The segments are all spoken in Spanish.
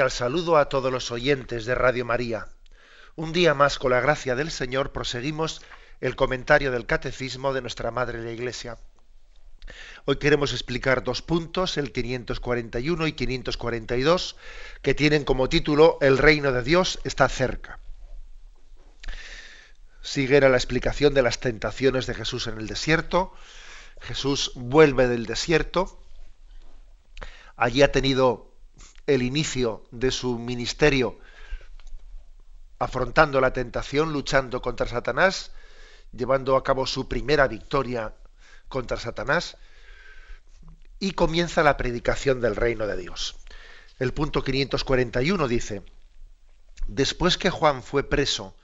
Cordial saludo a todos los oyentes de Radio María. Un día más, con la gracia del Señor, proseguimos el comentario del Catecismo de nuestra Madre la Iglesia. Hoy queremos explicar dos puntos, el 541 y 542, que tienen como título El reino de Dios está cerca. Sigue la explicación de las tentaciones de Jesús en el desierto. Jesús vuelve del desierto. Allí ha tenido el inicio de su ministerio afrontando la tentación, luchando contra Satanás, llevando a cabo su primera victoria contra Satanás, y comienza la predicación del reino de Dios. El punto 541 dice, Después que Juan fue preso,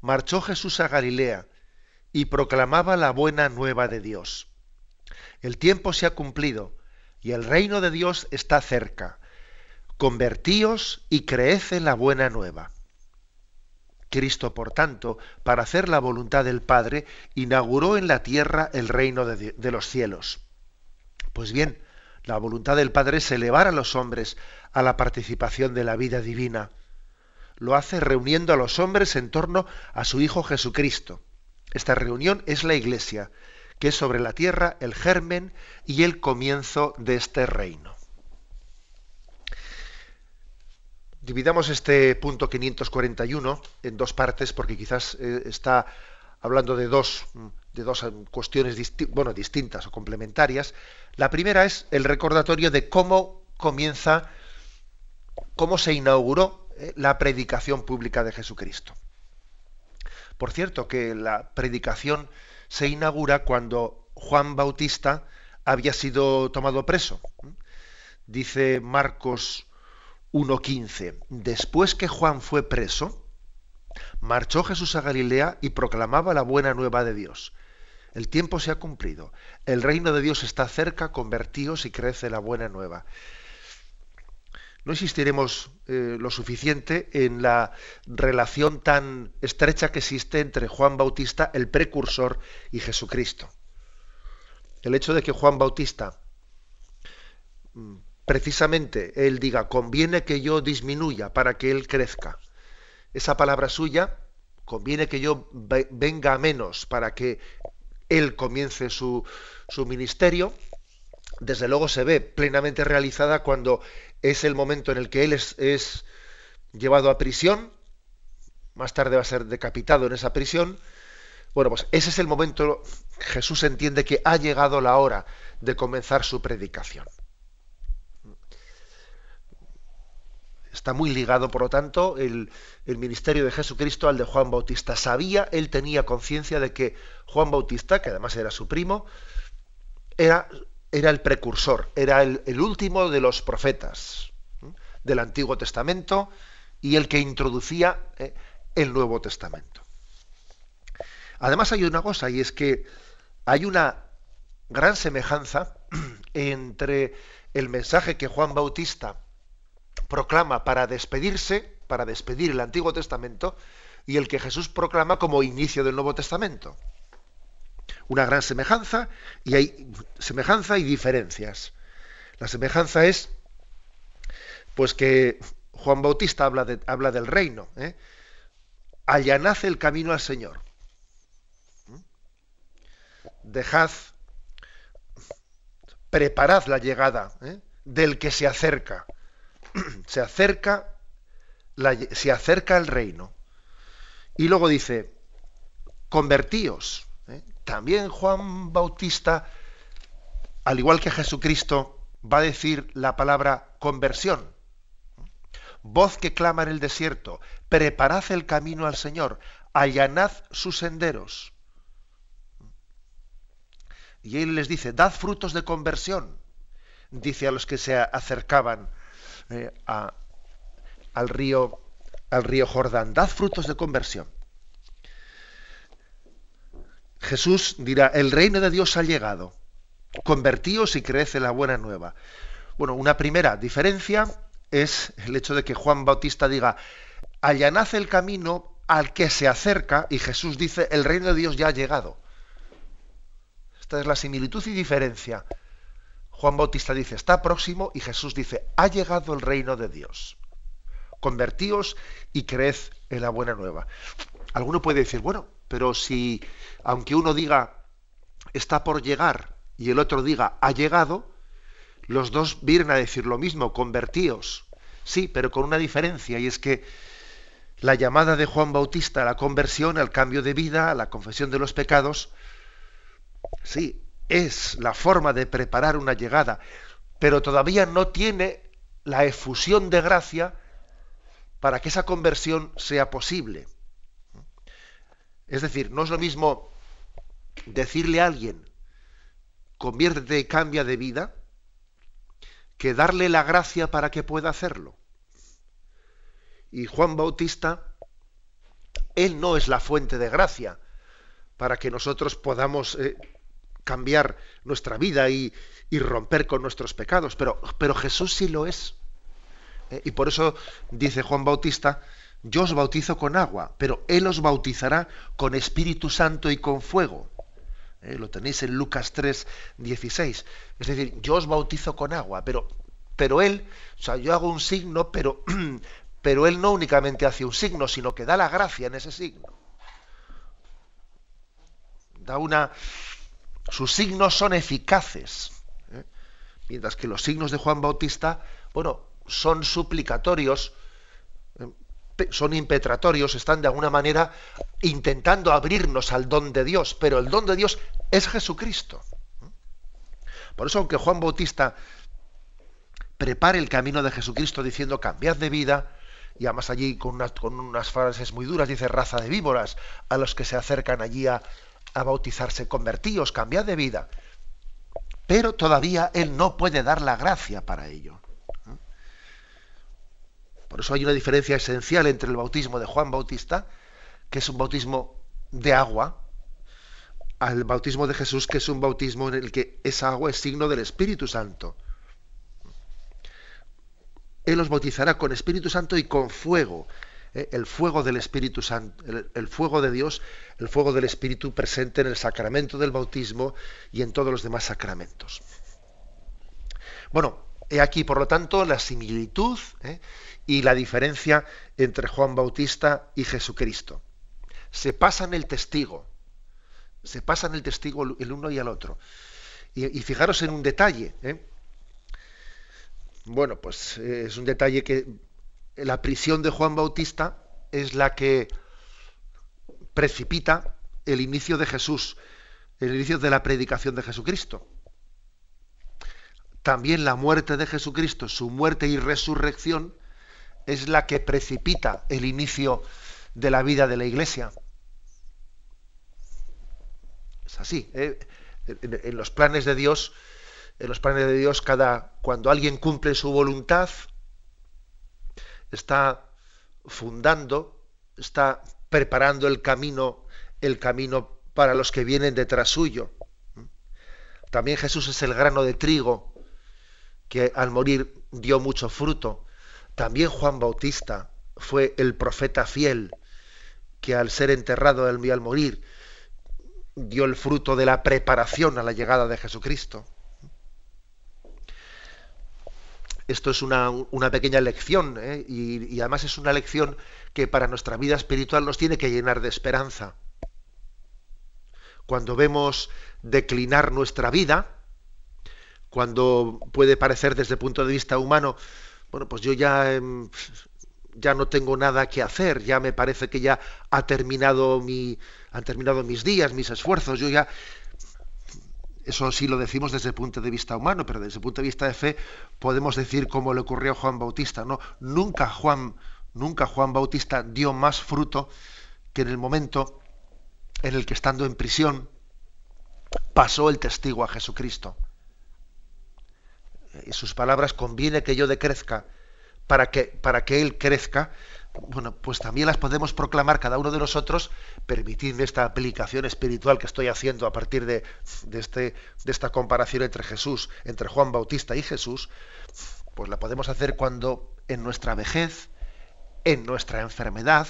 marchó Jesús a Galilea y proclamaba la buena nueva de Dios. El tiempo se ha cumplido y el reino de Dios está cerca Convertíos y creed en la buena nueva. Cristo, por tanto, para hacer la voluntad del Padre, inauguró en la tierra el reino de, de, los cielos. Pues bien, la voluntad del Padre es elevar a los hombres a la participación de la vida divina. Lo hace reuniendo a los hombres en torno a su Hijo Jesucristo. Esta reunión es la Iglesia, que es sobre la tierra el germen y el comienzo de este reino. Dividamos este punto 541 en dos partes porque quizás eh, está hablando de dos, de dos eh, cuestiones bueno, distintas o complementarias. La primera es el recordatorio de cómo comienza, cómo se inauguró eh, la predicación pública de Jesucristo. Por cierto, que la predicación se inaugura cuando Juan Bautista había sido tomado preso. Dice Marcos 1.15. Después que Juan fue preso, marchó Jesús a Galilea y proclamaba la buena nueva de Dios. El tiempo se ha cumplido. El reino de Dios está cerca, convertíos y crece la buena nueva. No insistiremos eh, lo suficiente en la relación tan estrecha que existe entre Juan Bautista, el precursor, y Jesucristo. El hecho de que Juan Bautista mm, precisamente él diga, conviene que yo disminuya para que él crezca. Esa palabra suya, conviene que yo venga a menos para que él comience su, su ministerio, desde luego se ve plenamente realizada cuando es el momento en el que él es, es, llevado a prisión, más tarde va a ser decapitado en esa prisión. Bueno, pues ese es el momento, Jesús entiende que ha llegado la hora de comenzar su predicación. Está muy ligado, por lo tanto, el, el, ministerio de Jesucristo al de Juan Bautista. Sabía, él tenía conciencia de que Juan Bautista, que además era su primo, era, era el precursor, era el, último de los profetas del Antiguo Testamento y el que introducía ¿eh? el Nuevo Testamento. Además hay una cosa, y es que hay una gran semejanza entre el mensaje que Juan Bautista proclama para despedirse, para despedir el Antiguo Testamento, y el que Jesús proclama como inicio del Nuevo Testamento. Una gran semejanza y hay semejanza y diferencias. La semejanza es pues que Juan Bautista habla, habla del reino. ¿eh? El camino al Señor. Dejad, preparad la llegada ¿eh? del que se acerca. se acerca, la, se acerca el reino. Y luego dice, convertíos. ¿eh? También Juan Bautista, al igual que Jesucristo, va a decir la palabra conversión. Voz que clama en el desierto, preparad el camino al Señor, allanad sus senderos. Y él les dice, dad frutos de conversión, dice a los que se acercaban eh, al, río, al río Jordán, dad frutos de conversión. Jesús dirá, el reino de Dios ha llegado, convertíos y crece la buena nueva. Bueno, una primera diferencia es el hecho de que Juan Bautista diga, allanad el camino al que se acerca, y Jesús dice, el reino de Dios ya ha llegado. Esta es la similitud y diferencia. Juan Bautista dice, está próximo, y Jesús dice, ha llegado el reino de Dios. Convertíos y creed en la buena nueva. Alguno puede decir, bueno, pero si, aunque uno diga, está por llegar, y el otro diga, ha llegado, los dos vienen a decir lo mismo, convertíos. Sí, pero con una diferencia, y es que la llamada de Juan Bautista a la conversión, al cambio de vida, a la confesión de los pecados, sí, es la forma de preparar una llegada, pero todavía no tiene la efusión de gracia para que esa conversión sea posible. Es decir, no es lo mismo decirle a alguien, conviértete y cambia de vida, que darle la gracia para que pueda hacerlo. Y Juan Bautista, él no es la fuente de gracia para que nosotros podamos eh, cambiar nuestra vida y, romper con nuestros pecados, pero, pero Jesús sí lo es. Eh, y por eso dice Juan Bautista, yo os bautizo con agua, pero Él os bautizará con Espíritu Santo y con fuego. Eh, lo tenéis en Lucas 3, 16. Es decir, yo os bautizo con agua, pero, pero Él, o sea, yo hago un signo, pero, pero Él no únicamente hace un signo, sino que da la gracia en ese signo. Da una... Sus signos son eficaces. ¿eh? Mientras que los signos de Juan Bautista, bueno, son suplicatorios, son impetratorios, están de alguna manera intentando abrirnos al don de Dios, pero el don de Dios es Jesucristo. Por eso, aunque Juan Bautista prepare el camino de Jesucristo diciendo cambiad de vida, y además allí con unas, con unas frases muy duras, dice raza de víboras, a los que se acercan allí a, a bautizarse, convertíos, cambiad de vida. Pero todavía Él no puede dar la gracia para ello. Por eso hay una diferencia esencial entre el bautismo de Juan Bautista, que es un bautismo de agua, al bautismo de Jesús, que es un bautismo en el que esa agua es signo del Espíritu Santo. Él los bautizará con Espíritu Santo y con fuego. ¿Eh? El fuego del Espíritu Santo, el, fuego de Dios, el fuego del Espíritu presente en el sacramento del bautismo y en todos los demás sacramentos. Bueno, he aquí, por lo tanto, la similitud ¿eh? y la diferencia entre Juan Bautista y Jesucristo. Se pasan el testigo, se pasan el testigo el uno y el otro. Y, fijaros en un detalle. ¿eh? Bueno, pues eh, es un detalle que la prisión de Juan Bautista es la que precipita el inicio de Jesús, el inicio de la predicación de Jesucristo. También la muerte de Jesucristo, su muerte y resurrección, es la que precipita el inicio de la vida de la Iglesia. Es así. ¿eh? En, los planes de Dios, en los planes de Dios, cada cuando alguien cumple su voluntad, está fundando, está preparando el camino, el camino para los que vienen detrás suyo. También Jesús es el grano de trigo que al morir dio mucho fruto. También Juan Bautista fue el profeta fiel que al ser enterrado y al morir dio el fruto de la preparación a la llegada de Jesucristo. Esto es una, pequeña lección ¿eh? y, y además es una lección que para nuestra vida espiritual nos tiene que llenar de esperanza. Cuando vemos declinar nuestra vida, cuando puede parecer desde el punto de vista humano bueno, pues yo ya, em, ya no tengo nada que hacer, ya me parece que ya ha terminado mi, han terminado mis días, mis esfuerzos, yo ya eso sí lo decimos desde el punto de vista humano, pero desde el punto de vista de fe podemos decir como le ocurrió a Juan Bautista, ¿no? Nunca Juan, nunca Juan Bautista dio más fruto que en el momento en el que estando en prisión pasó el testigo a Jesucristo. Y sus palabras, conviene que yo decrezca para que, para que Él crezca, bueno, pues también las podemos proclamar cada uno de nosotros, permitidme esta aplicación espiritual que estoy haciendo a partir de, de, este, de esta comparación entre Jesús, entre Juan Bautista y Jesús, pues la podemos hacer cuando en nuestra vejez, en nuestra enfermedad,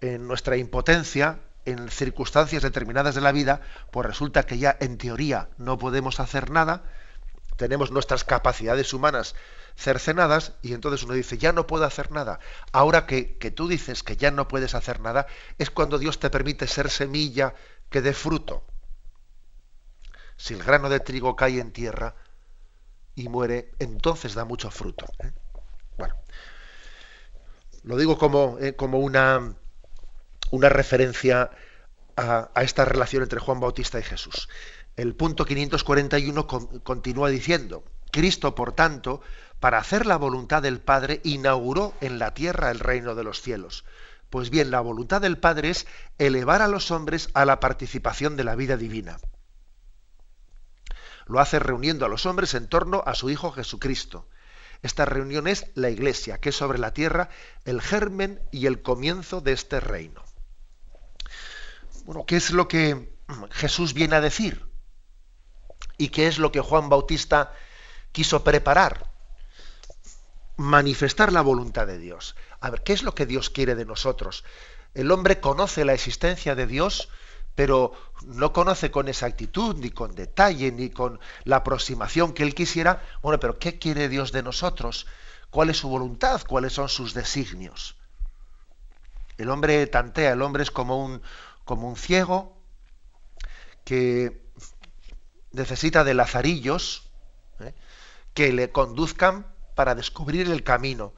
en nuestra impotencia, en circunstancias determinadas de la vida, pues resulta que ya en teoría no podemos hacer nada, tenemos nuestras capacidades humanas cercenadas y entonces uno dice, ya no puedo hacer nada. Ahora que, que, tú dices que ya no puedes hacer nada, es cuando Dios te permite ser semilla que dé fruto. Si el grano de trigo cae en tierra y muere, entonces da mucho fruto. ¿eh? Bueno, lo digo como, eh, como una, una referencia a, esta relación entre Juan Bautista y Jesús. El punto 541 con, continúa diciendo, Cristo, por tanto, para hacer la voluntad del Padre, inauguró en la tierra el reino de los cielos. Pues bien, la voluntad del Padre es elevar a los hombres a la participación de la vida divina. Lo hace reuniendo a los hombres en torno a su Hijo Jesucristo. Esta reunión es la Iglesia, que es sobre la tierra el germen y el comienzo de este reino. Bueno, ¿qué es lo que Jesús viene a decir? ¿Y qué es lo que Juan Bautista quiso preparar? Manifestar la voluntad de Dios. A ver, ¿qué es lo que Dios quiere de nosotros? El hombre conoce la existencia de Dios, pero no conoce con exactitud, ni con detalle, ni con la aproximación que él quisiera. Bueno, pero ¿qué quiere Dios de nosotros? ¿Cuál es su voluntad? ¿Cuáles son sus designios? El hombre tantea, el hombre es como un, como un ciego que necesita de lazarillos ¿eh? que le conduzcan para descubrir el camino,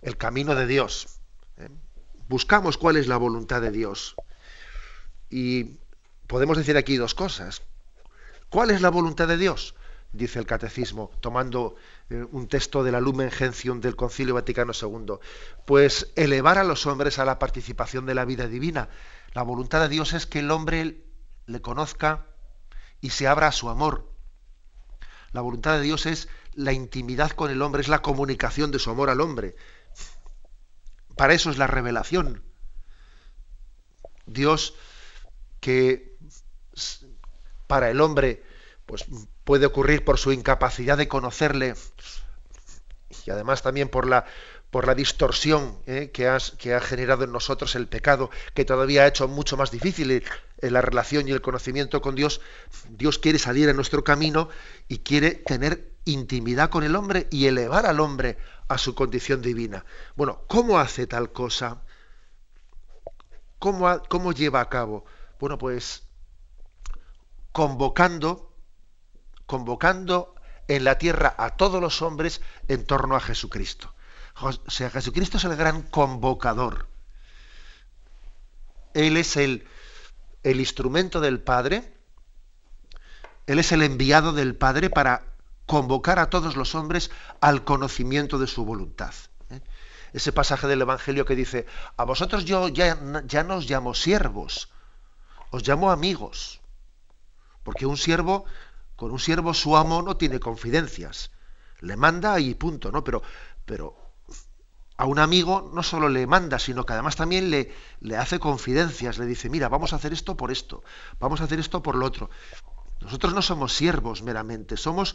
el camino de Dios. ¿eh? Buscamos cuál es la voluntad de Dios. Y podemos decir aquí dos cosas. ¿Cuál es la voluntad de Dios? Dice el catecismo, tomando eh, un texto de la Lumen Gentium del Concilio Vaticano II. Pues elevar a los hombres a la participación de la vida divina, la voluntad de Dios es que el hombre le conozca y se abra a su amor. La voluntad de Dios es la intimidad con el hombre, es la comunicación de su amor al hombre. Para eso es la revelación. Dios que para el hombre pues puede ocurrir por su incapacidad de conocerle y además también por la por la distorsión ¿eh? que, que, ha generado en nosotros el pecado, que todavía ha hecho mucho más difícil la relación y el conocimiento con Dios, Dios quiere salir a nuestro camino y quiere tener intimidad con el hombre y elevar al hombre a su condición divina. Bueno, ¿cómo hace tal cosa? ¿Cómo, cómo lleva a cabo? Bueno, pues convocando, convocando en la tierra a todos los hombres en torno a Jesucristo. O sea, Jesucristo es el gran convocador. Él es el, el instrumento del Padre. Él es el enviado del Padre para convocar a todos los hombres al conocimiento de su voluntad. ¿eh? Ese pasaje del Evangelio que dice, a vosotros yo ya, ya no os llamo siervos, os llamo amigos. Porque un siervo, con un siervo su amo no tiene confidencias. Le manda y punto, ¿no? Pero, pero a un amigo no solo le manda, sino que además también le, le hace confidencias, le dice, mira, vamos a hacer esto por esto, vamos a hacer esto por lo otro. Nosotros no somos siervos meramente, somos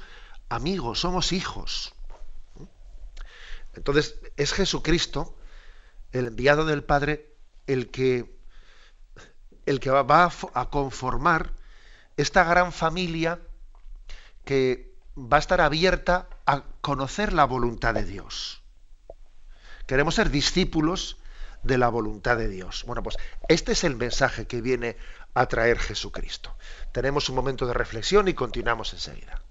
amigos, somos hijos. Entonces, es Jesucristo, el enviado del Padre, el que, el que va a conformar esta gran familia que va a estar abierta a conocer la voluntad de Dios. Queremos ser discípulos de la voluntad de Dios. Bueno, pues este es el mensaje que viene a traer Jesucristo. Tenemos un momento de reflexión y continuamos enseguida.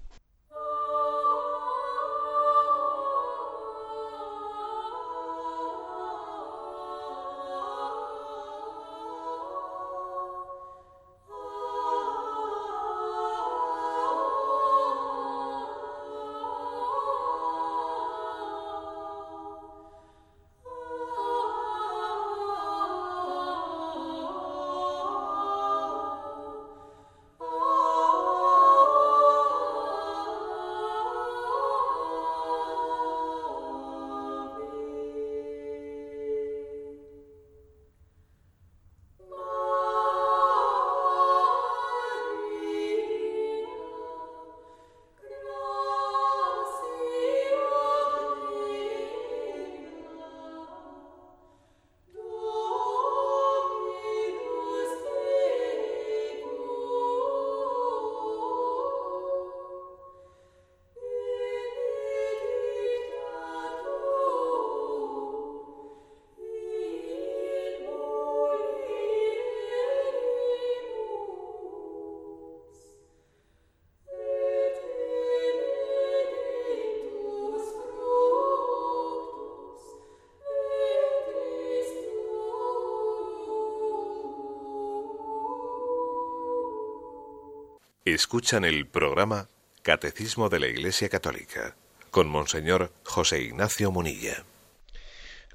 Escuchan el programa Catecismo de la Iglesia Católica con Monseñor José Ignacio Munilla.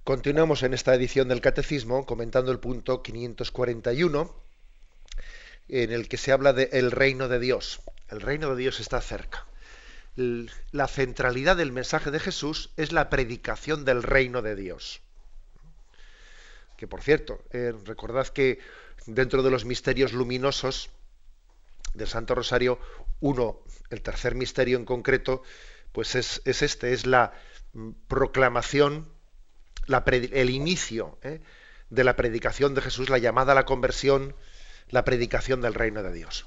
Continuamos en esta edición del Catecismo comentando el punto 541 en el que se habla del el reino de Dios. El reino de Dios está cerca. La centralidad del mensaje de Jesús es la predicación del reino de Dios. Que por cierto, eh, recordad que dentro de los misterios luminosos del Santo Rosario, uno, el tercer misterio en concreto, pues es, este, es la mm, proclamación, el inicio ¿eh? de la predicación de Jesús, la llamada a la conversión, la predicación del reino de Dios.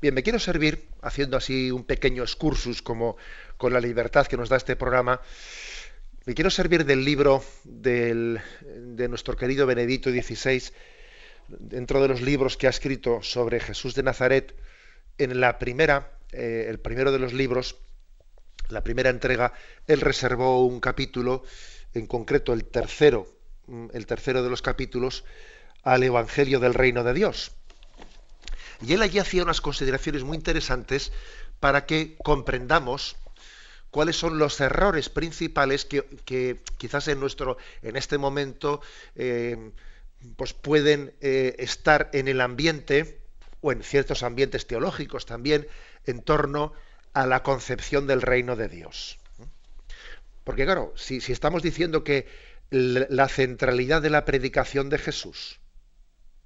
Bien, me quiero servir, haciendo así un pequeño excursus como con la libertad que nos da este programa, me quiero servir del libro de nuestro querido Benedito XVI, dentro de los libros que ha escrito sobre Jesús de Nazaret, en la primera, eh, el primero de los libros, la primera entrega, él reservó un capítulo, en concreto el tercero, mm, el tercero de los capítulos, al Evangelio del Reino de Dios. Y él allí hacía unas consideraciones muy interesantes para que comprendamos cuáles son los errores principales que, quizás en nuestro, en este momento, eh, pues pueden eh, estar en el ambiente o en ciertos ambientes teológicos también en torno a la concepción del reino de Dios. Porque claro, si, estamos diciendo que la centralidad de la predicación de Jesús,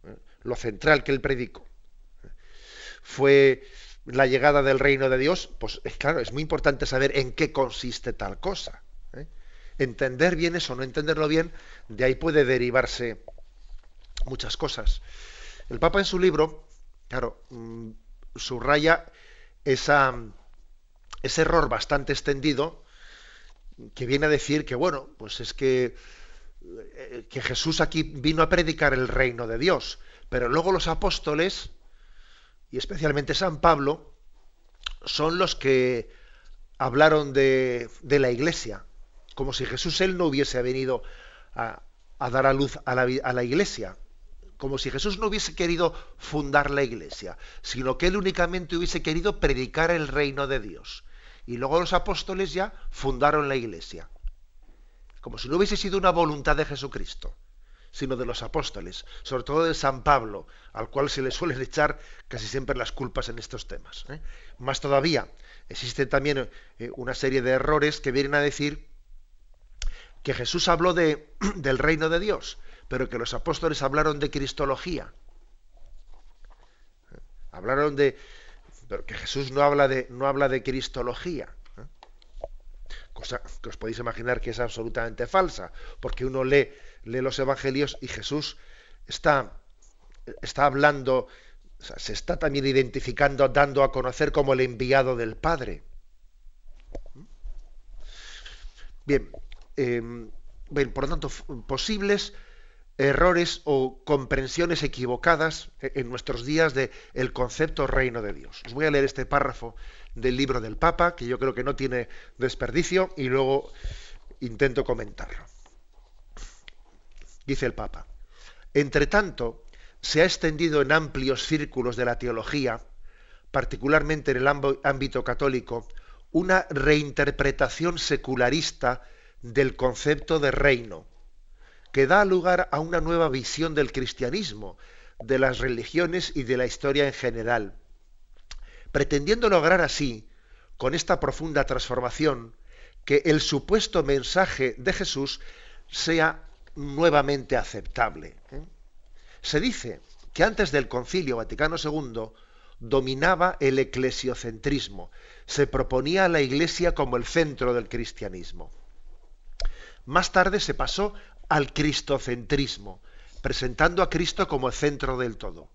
¿eh? lo central que él predicó, fue la llegada del reino de Dios, pues es claro, es muy importante saber en qué consiste tal cosa. ¿eh? Entender bien eso, no entenderlo bien, de ahí puede derivarse muchas cosas. El Papa en su libro, claro, mm, subraya ese error bastante extendido que viene a decir que, bueno, pues es que, eh, que Jesús aquí vino a predicar el reino de Dios, pero luego los apóstoles, y especialmente San Pablo, son los que hablaron de, la iglesia, como si Jesús él no hubiese venido a, dar a luz a la iglesia, como si Jesús no hubiese querido fundar la iglesia, sino que él únicamente hubiese querido predicar el reino de Dios. Y luego los apóstoles ya fundaron la iglesia. Como si no hubiese sido una voluntad de Jesucristo sino de los apóstoles, sobre todo de San Pablo, al cual se le suelen echar casi siempre las culpas en estos temas. ¿eh? Más todavía, existe también eh, una serie de errores que vienen a decir que Jesús habló de, del reino de Dios, pero que los apóstoles hablaron de cristología. ¿Eh? Hablaron de, pero que Jesús no habla de, no habla de cristología cosa que os podéis imaginar que es absolutamente falsa, porque uno lee, lee los evangelios y Jesús está, está hablando, se está también identificando, dando a conocer como el enviado del Padre. Bien, em, bien por lo tanto, posibles errores o comprensiones equivocadas en nuestros días del el concepto reino de Dios. Os voy a leer este párrafo del libro del Papa, que yo creo que no tiene desperdicio, y luego intento comentarlo. Dice el Papa, entre tanto, se ha extendido en amplios círculos de la teología, particularmente en el ámbito católico, una reinterpretación secularista del concepto de reino, que da lugar a una nueva visión del cristianismo, de las religiones y de la historia en general, pretendiendo lograr así, con esta profunda transformación, que el supuesto mensaje de Jesús sea nuevamente aceptable. Se dice que antes del Concilio Vaticano II dominaba el eclesiocentrismo, se proponía a la Iglesia como el centro del cristianismo. Más tarde se pasó al cristocentrismo, presentando a Cristo como el centro del todo.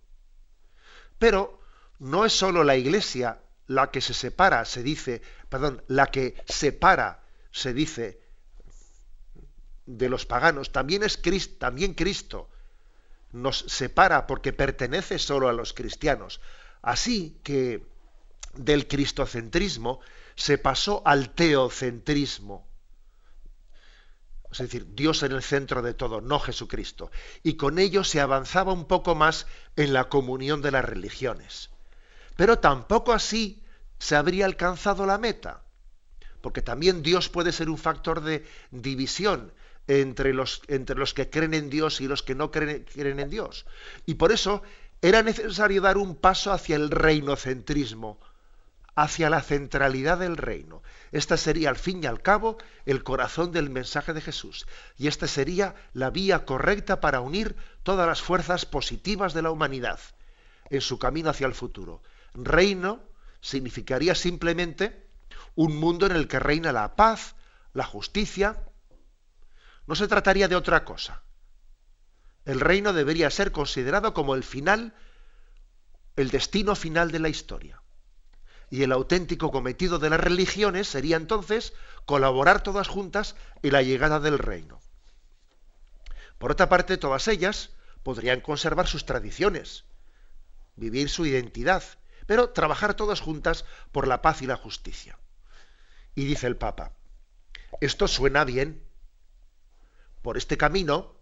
Pero no es sólo la Iglesia la que se separa, se dice, perdón, la que separa, se dice, de los paganos, también es Cristo, también Cristo nos separa porque pertenece solo a los cristianos. Así que del cristocentrismo se pasó al teocentrismo. Es decir, Dios en el centro de todo, no Jesucristo. Y con ello se avanzaba un poco más en la comunión de las religiones. Pero tampoco así se habría alcanzado la meta, porque también Dios puede ser un factor de división entre los, entre los que creen en Dios y los que no creen, creen en Dios. Y por eso era necesario dar un paso hacia el reinocentrismo, hacia la centralidad del reino. Esta sería, al fin y al cabo, el corazón del mensaje de Jesús. Y esta sería la vía correcta para unir todas las fuerzas positivas de la humanidad en su camino hacia el futuro. Reino significaría simplemente un mundo en el que reina la paz, la justicia. No se trataría de otra cosa. El reino debería ser considerado como el final, el destino final de la historia. Y el auténtico cometido de las religiones sería entonces colaborar todas juntas en la llegada del reino. Por otra parte, todas ellas podrían conservar sus tradiciones, vivir su identidad, pero trabajar todas juntas por la paz y la justicia. Y dice el Papa, esto suena bien. Por este camino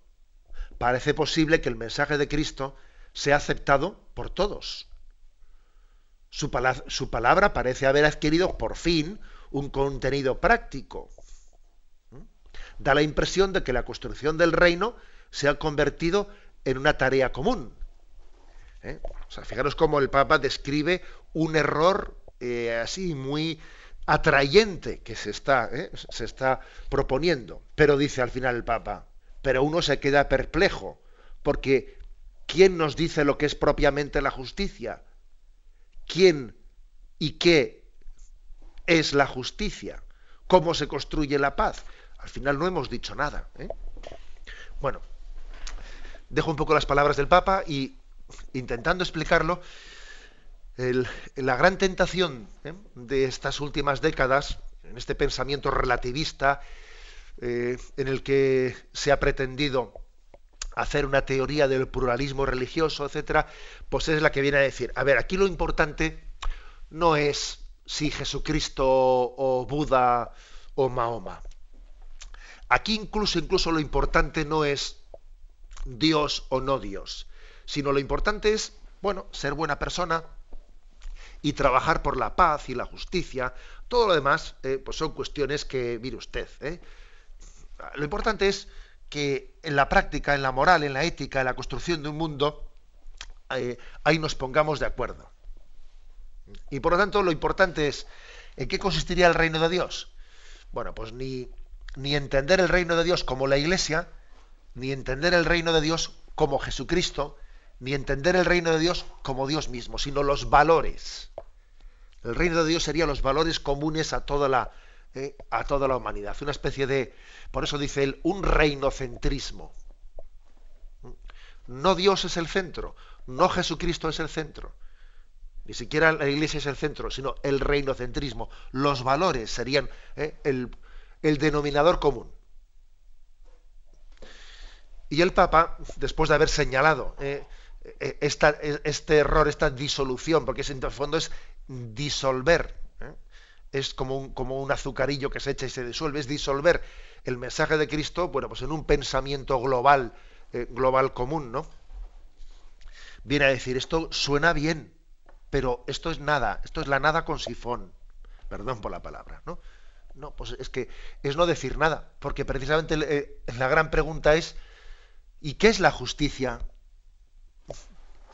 parece posible que el mensaje de Cristo sea aceptado por todos. Su, palabra parece haber adquirido por fin un contenido práctico. Da la impresión de que la construcción del reino se ha convertido en una tarea común. ¿Eh? O sea, fijaros cómo el Papa describe un error eh, así muy atrayente que ¿eh? se está proponiendo. Pero dice al final el Papa, pero uno se queda perplejo, porque ¿quién nos dice lo que es propiamente la justicia? Quién y qué es la justicia, cómo se construye la paz. Al final no hemos dicho nada. ¿eh? Bueno, dejo un poco las palabras del Papa y intentando explicarlo, la gran tentación ¿eh? de estas últimas décadas, en este pensamiento relativista, eh, en el que se ha pretendido hacer una teoría del pluralismo religioso, etcétera, pues es la que viene a decir, a ver, aquí lo importante no es si Jesucristo o Buda o Mahoma. Aquí incluso incluso lo importante no es Dios o no Dios, sino lo importante es, bueno, ser buena persona y trabajar por la paz y la justicia. Todo lo demás, eh, pues son cuestiones que, mire usted, ¿eh? lo importante es que en la práctica, en la moral, en la ética, en la construcción de un mundo, eh, ahí nos pongamos de acuerdo. Y por lo tanto, lo importante es, ¿en qué consistiría el reino de Dios? Bueno, pues ni, ni entender el reino de Dios como la Iglesia, ni entender el reino de Dios como Jesucristo, ni entender el reino de Dios como Dios mismo, sino los valores. El reino de Dios sería los valores comunes a toda la, eh, a toda la humanidad. Una especie de, por eso dice él, un reinocentrismo. No Dios es el centro, no Jesucristo es el centro, ni siquiera la Iglesia es el centro, sino el reinocentrismo. Los valores serían eh, el, denominador común. Y el Papa, después de haber señalado eh, este error, esta disolución, porque en el fondo es disolver es como un, como un azucarillo que se echa y se disuelve, es disolver el mensaje de Cristo, bueno, pues en un pensamiento global, eh, global común, ¿no? Viene a decir, esto suena bien, pero esto es nada, esto es la nada con sifón. Perdón por la palabra, ¿no? No, pues es que es no decir nada, porque precisamente eh, la gran pregunta es, ¿y qué es la justicia?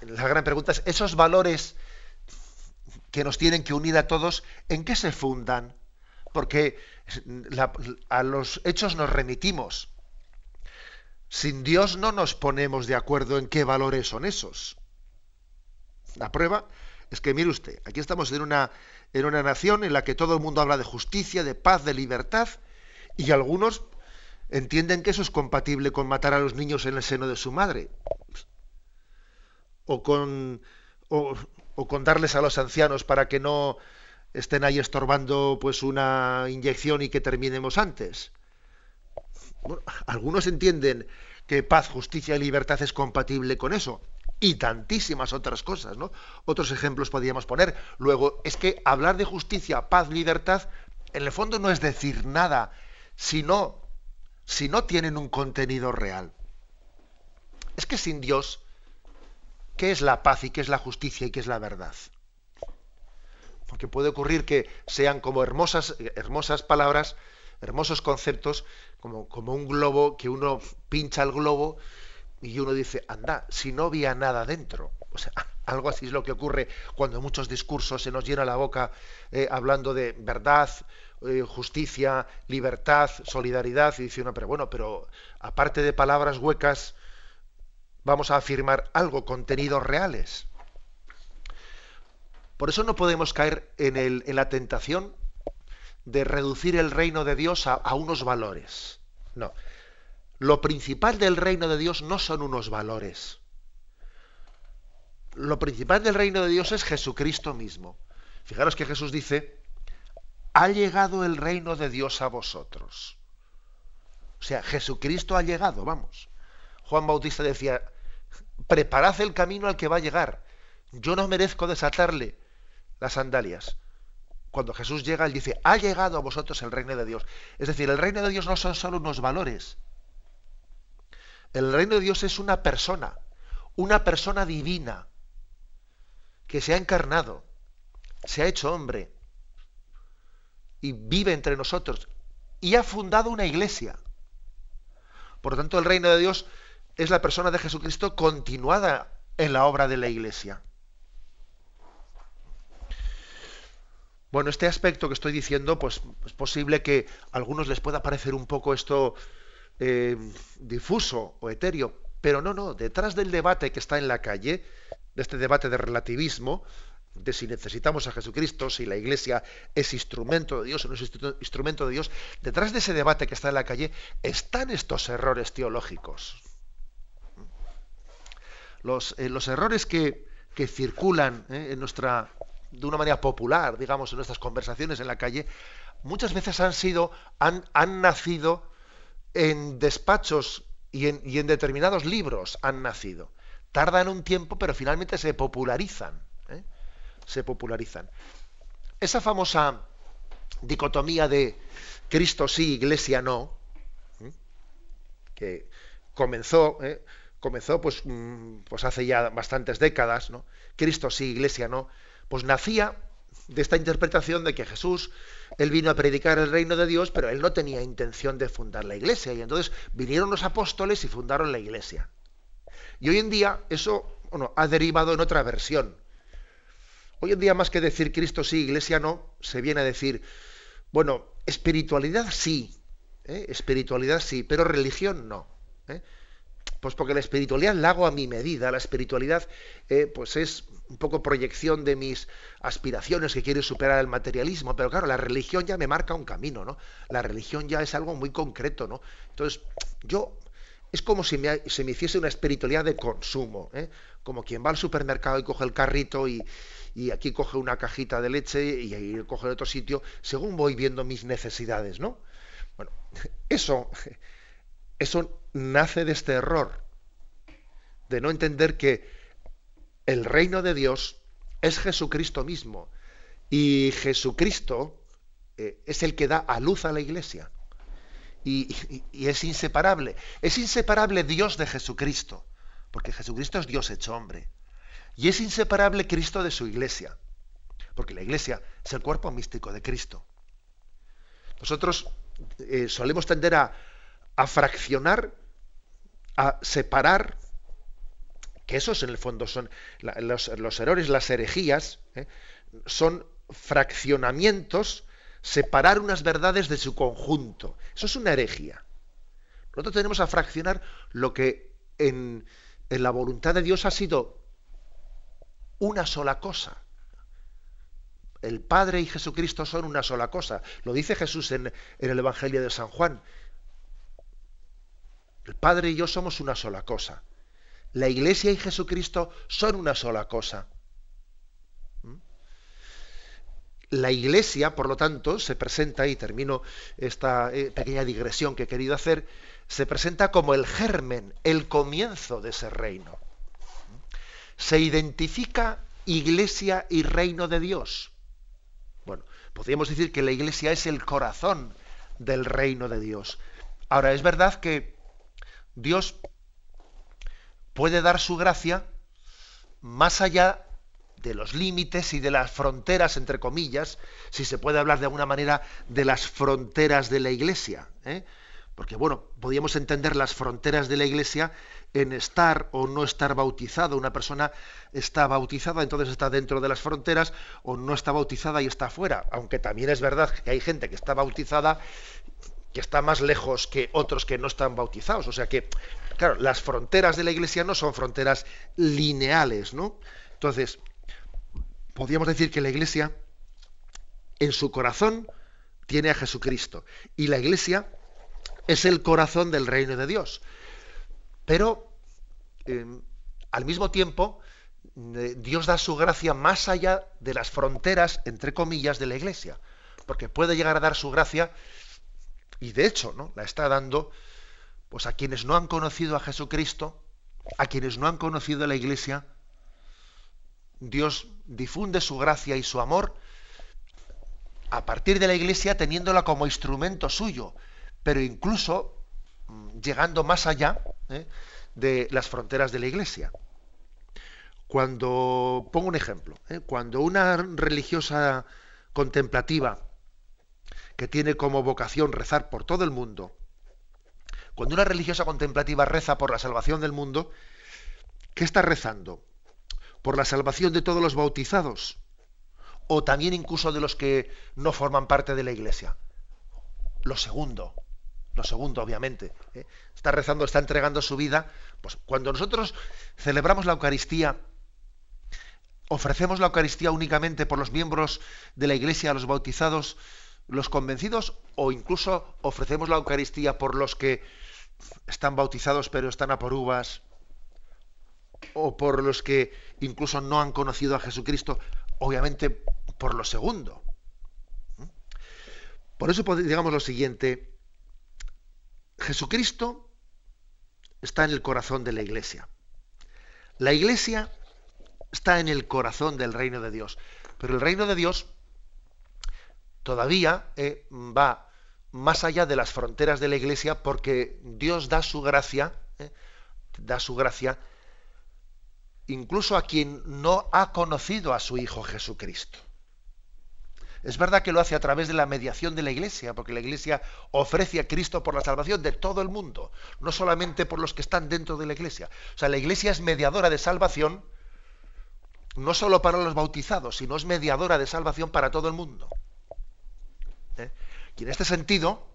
La gran pregunta es, esos valores que nos tienen que unir a todos, ¿en qué se fundan? Porque a los hechos nos remitimos. Sin Dios no nos ponemos de acuerdo en qué valores son esos. La prueba es que, mire usted, aquí estamos en una, en una nación en la que todo el mundo habla de justicia, de paz, de libertad, y algunos entienden que eso es compatible con matar a los niños en el seno de su madre. O con contarles a los ancianos para que no estén ahí estorbando pues una inyección y que terminemos antes. algunos entienden que paz, justicia y libertad es compatible con eso y tantísimas otras cosas, ¿no? Otros ejemplos podríamos poner. Luego, es que hablar de justicia, paz, libertad, en el fondo no es decir nada, sino si no tienen un contenido real. Es que sin Dios ¿Qué es la paz y qué es la justicia y qué es la verdad? porque puede ocurrir que sean como hermosas, hermosas palabras, hermosos conceptos, como, como un globo que uno pincha el globo y uno dice, anda, si no había nada dentro. O sea, algo así es lo que ocurre cuando muchos discursos se nos llena la boca eh, hablando de verdad, eh, justicia, libertad, solidaridad, y dice uno, pero bueno, pero aparte de palabras huecas, vamos a afirmar algo, contenidos reales. Por eso no podemos caer en, la tentación de reducir el reino de Dios a, a unos valores. No. Lo principal del reino de Dios no son unos valores. Lo principal del reino de Dios es Jesucristo mismo. Fijaros que Jesús dice, ha llegado el reino de Dios a vosotros. O sea, Jesucristo ha llegado, vamos. Juan Bautista decía, preparad el camino al que va a llegar. Yo no merezco desatarle las sandalias. Cuando Jesús llega, él dice, ha llegado a vosotros el reino de Dios. Es decir, el reino de Dios no son solo unos valores. El reino de Dios es una persona, una persona divina, que se ha encarnado, se ha hecho hombre y vive entre nosotros y ha fundado una iglesia. Por lo tanto, el reino de Dios es la persona de Jesucristo continuada en la obra de la iglesia. Bueno, este aspecto que estoy diciendo, pues es posible que a algunos les pueda parecer un poco esto eh, difuso o etéreo, pero no, no, detrás del debate que está en la calle, de este debate de relativismo, de si necesitamos a Jesucristo, si la Iglesia es instrumento de Dios o no es instrumento de Dios, detrás de ese debate que está en la calle están estos errores teológicos. Los, eh, los errores que, que circulan eh, en nuestra, de una manera popular, digamos, en nuestras conversaciones en la calle, muchas veces han sido, han, han nacido en despachos y en, y en determinados libros, han nacido. Tardan un tiempo, pero finalmente se popularizan se popularizan. Esa famosa dicotomía de Cristo sí, Iglesia no, que comenzó, ¿eh? Comenzó pues, mm, pues hace ya bastantes décadas, ¿no? Cristo sí, Iglesia no, pues nacía de esta interpretación de que Jesús, él vino a predicar el reino de Dios, pero él no tenía intención de fundar la iglesia. Y entonces vinieron los apóstoles y fundaron la iglesia. Y hoy en día eso bueno, ha derivado en otra versión. Hoy en día más que decir Cristo sí, Iglesia no, se viene a decir, bueno, espiritualidad sí, ¿eh? espiritualidad sí, pero religión no. ¿eh? Pues porque la espiritualidad la hago a mi medida, la espiritualidad eh, pues es un poco proyección de mis aspiraciones que quiero superar el materialismo, pero claro, la religión ya me marca un camino, ¿no? La religión ya es algo muy concreto, ¿no? Entonces, yo es como si me, se me hiciese una espiritualidad de consumo, como quien va al supermercado y coge el carrito y, y aquí coge una cajita de leche y ahí coge otro sitio, según voy viendo mis necesidades, ¿no? Bueno, eso, eso nace de este error, de no entender que el reino de Dios es Jesucristo mismo y Jesucristo eh, es el que da a luz a la iglesia. y, es inseparable. Es inseparable Dios de Jesucristo, porque Jesucristo es Dios hecho hombre. Y es inseparable Cristo de su iglesia, porque la iglesia es el cuerpo místico de Cristo. Nosotros eh, solemos tender a, fraccionar, a separar, que esos en el fondo son los, errores, las herejías, ¿eh? son fraccionamientos, separar unas verdades de su conjunto. Eso es una herejía. Nosotros tenemos a fraccionar lo que en la voluntad de Dios ha sido una sola cosa. El Padre y Jesucristo son una sola cosa. Lo dice Jesús en, el Evangelio de San Juan. El Padre y yo somos una sola cosa. La Iglesia y Jesucristo son una sola cosa. ¿Mm? La Iglesia, por lo tanto, se presenta, y termino esta eh, pequeña digresión que he querido hacer, se presenta como el germen, el comienzo de ese reino se identifica iglesia y reino de Dios. Bueno, podríamos decir que la iglesia es el corazón del reino de Dios. Ahora, es verdad que Dios puede dar su gracia más allá de los límites y de las fronteras, entre comillas, si se puede hablar de alguna manera de las fronteras de la Iglesia. ¿eh? Porque, bueno, podríamos entender las fronteras de la Iglesia en estar o no estar bautizado. Una persona está bautizada, entonces está dentro de las fronteras, o no está bautizada y está fuera. Aunque también es verdad que hay gente que está bautizada que está más lejos que otros que no están bautizados. O sea que, claro, las fronteras de la Iglesia no son fronteras lineales, ¿no? Entonces, podríamos decir que la Iglesia en su corazón tiene a Jesucristo y la Iglesia es el corazón del reino de Dios. Pero em, al mismo tiempo, eh, Dios da su gracia más allá de las fronteras, entre comillas, de la Iglesia. Porque puede llegar a dar su gracia, y de hecho, ¿no? La está dando pues a quienes no han conocido a Jesucristo, a quienes no han conocido a la Iglesia, Dios difunde su gracia y su amor a partir de la Iglesia teniéndola como instrumento suyo pero incluso mm, llegando más allá ¿eh? de las fronteras de la Iglesia. Cuando, pongo un ejemplo, ¿eh? cuando una religiosa contemplativa que tiene como vocación rezar por todo el mundo, cuando una religiosa contemplativa reza por la salvación del mundo, ¿qué está rezando? ¿Por la salvación de todos los bautizados? ¿O también incluso de los que no forman parte de la Iglesia? Lo segundo, lo segundo, obviamente. ¿eh? Está rezando, está entregando su vida. Pues cuando nosotros celebramos la Eucaristía, ofrecemos la Eucaristía únicamente por los miembros de la Iglesia, los bautizados, los convencidos, o incluso ofrecemos la Eucaristía por los que están bautizados pero están a por uvas, o por los que incluso no han conocido a Jesucristo, obviamente por lo segundo. Por eso digamos lo siguiente, Jesucristo está en el corazón de la iglesia. La iglesia está en el corazón del reino de Dios. Pero el reino de Dios todavía eh, va más allá de las fronteras de la iglesia porque Dios da su gracia, eh, da su gracia incluso a quien no ha conocido a su Hijo Jesucristo. Es verdad que lo hace a través de la mediación de la Iglesia, porque la Iglesia ofrece a Cristo por la salvación de todo el mundo, no solamente por los que están dentro de la Iglesia. O sea, la Iglesia es mediadora de salvación, no solo para los bautizados, sino es mediadora de salvación para todo el mundo. ¿Eh? Y en este sentido,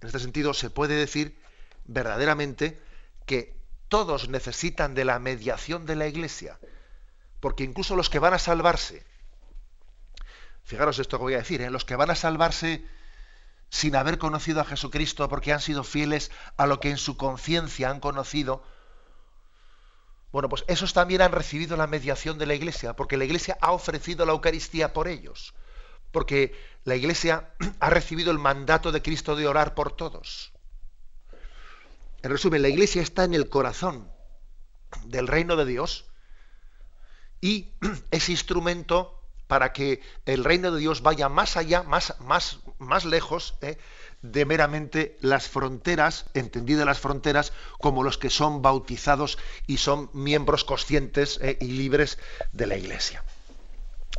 en este sentido se puede decir verdaderamente que todos necesitan de la mediación de la Iglesia, porque incluso los que van a salvarse, Fijaros esto que voy a decir, ¿eh? los que van a salvarse sin haber conocido a Jesucristo porque han sido fieles a lo que en su conciencia han conocido, bueno, pues esos también han recibido la mediación de la Iglesia, porque la Iglesia ha ofrecido la Eucaristía por ellos, porque la Iglesia ha recibido el mandato de Cristo de orar por todos. En resumen, la Iglesia está en el corazón del reino de Dios y es instrumento para que el reino de Dios vaya más allá, más, más, más lejos ¿eh? de meramente las fronteras, entendidas las fronteras como los que son bautizados y son miembros conscientes ¿eh? y libres de la Iglesia.